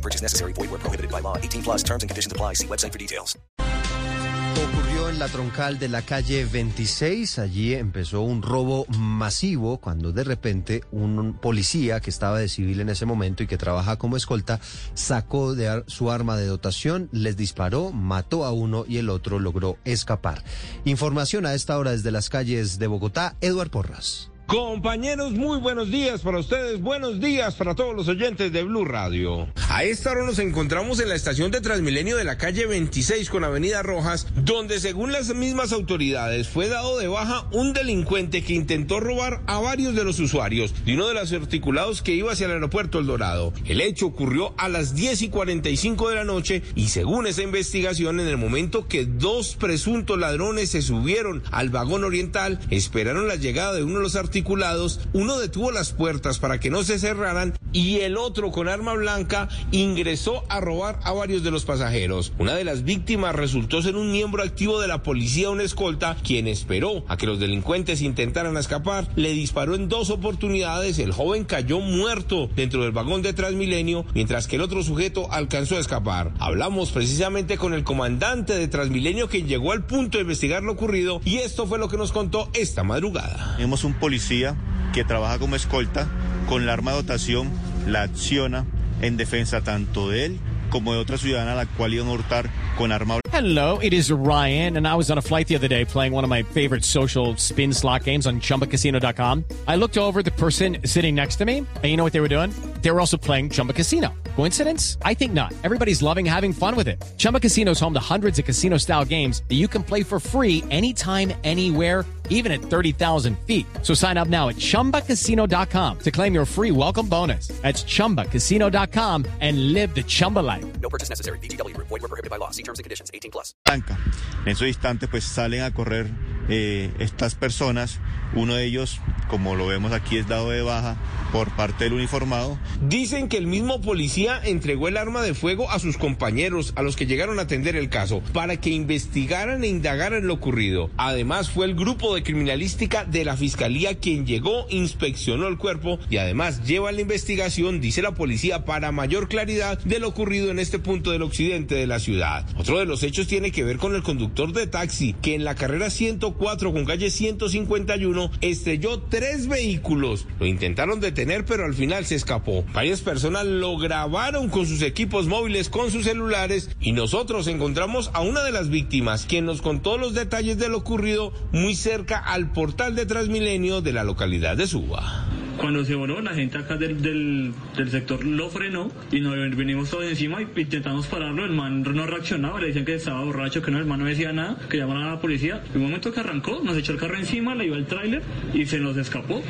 No purchase necessary. Void where prohibited by law. 18 plus terms and conditions apply. See website for details. Ocurrió en la troncal de la calle 26. Allí empezó un robo masivo cuando de repente un policía que estaba de civil en ese momento y que trabaja como escolta sacó de su arma de dotación, les disparó, mató a uno y el otro logró escapar. Información a esta hora desde las calles de Bogotá, Eduard Porras. Compañeros, muy buenos días para ustedes, buenos días para todos los oyentes de Blue Radio. A esta hora nos encontramos en la estación de Transmilenio de la calle 26 con Avenida Rojas, donde según las mismas autoridades fue dado de baja un delincuente que intentó robar a varios de los usuarios de uno de los articulados que iba hacia el aeropuerto El Dorado. El hecho ocurrió a las 10 y 45 de la noche y según esa investigación, en el momento que dos presuntos ladrones se subieron al vagón oriental, esperaron la llegada de uno de los articulados, uno detuvo las puertas para que no se cerraran y el otro con arma blanca ingresó a robar a varios de los pasajeros. Una de las víctimas resultó ser un miembro activo de la policía, una escolta, quien esperó a que los delincuentes intentaran escapar, le disparó en dos oportunidades, el joven cayó muerto dentro del vagón de Transmilenio, mientras que el otro sujeto alcanzó a escapar. Hablamos precisamente con el comandante de Transmilenio quien llegó al punto de investigar lo ocurrido y esto fue lo que nos contó esta madrugada. Tenemos un policía que trabaja como escolta, con la arma de dotación, la acciona en defensa tanto de él como de otra ciudadana la cual iban a hurtar con arma Hello, it is Ryan, and I was on a flight the other day playing one of my favorite social spin slot games on chumbacasino.com. I looked over the person sitting next to me, and you know what they were doing? They were also playing Chumba Casino. Coincidence? I think not. Everybody's loving having fun with it. Chumba Casino is home to hundreds of casino style games that you can play for free anytime, anywhere even at 30,000 feet. So sign up now at ChumbaCasino.com to claim your free welcome bonus. That's ChumbaCasino.com and live the Chumba life. No purchase necessary. VGW. Void were prohibited by law. See terms and conditions. 18 plus. blanca. En esos instantes pues salen a correr eh, estas personas. Uno de ellos, como lo vemos aquí, es dado de baja por parte del uniformado. Dicen que el mismo policía entregó el arma de fuego a sus compañeros, a los que llegaron a atender el caso, para que investigaran e indagaran lo ocurrido. Además, fue el grupo de criminalística de la fiscalía quien llegó, inspeccionó el cuerpo y además lleva la investigación, dice la policía, para mayor claridad de lo ocurrido en este punto del occidente de la ciudad. Otro de los hechos tiene que ver con el conductor de taxi, que en la carrera 104 con calle 151 estrelló tres vehículos. Lo intentaron detener, pero al final se escapó. Varias personas lo grabaron con sus equipos móviles, con sus celulares, y nosotros encontramos a una de las víctimas, quien nos contó los detalles de lo ocurrido muy cerca al portal de Transmilenio de la localidad de Suba. Cuando se voló, la gente acá del, del, del sector lo frenó y nos venimos todos encima y intentamos pararlo. El man no reaccionaba, le decían que estaba borracho, que no, el man no decía nada, que llamaran a la policía. En un momento que arrancó, nos echó el carro encima, le iba el tráiler y se nos escapó.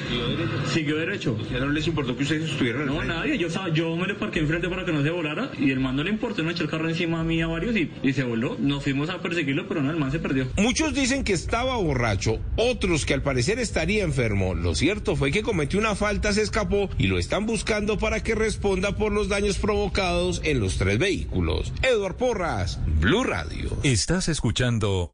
Siguió derecho. ¿Ya no les importó que ustedes estuvieran No, nadie. Yo, estaba- yo me le parqué enfrente para que no se volara y el man no le importó, nos echó el carro encima a mí y a varios y, y se voló. Nos fuimos a perseguirlo, pero no, el man se perdió. Muchos dicen que estaba borracho, otros que al parecer estaría enfermo. Lo cierto fue que cometió una falta, se escapó y lo están buscando para que responda por los daños provocados en los tres vehículos. Edward Porras, Blue Radio. Estás escuchando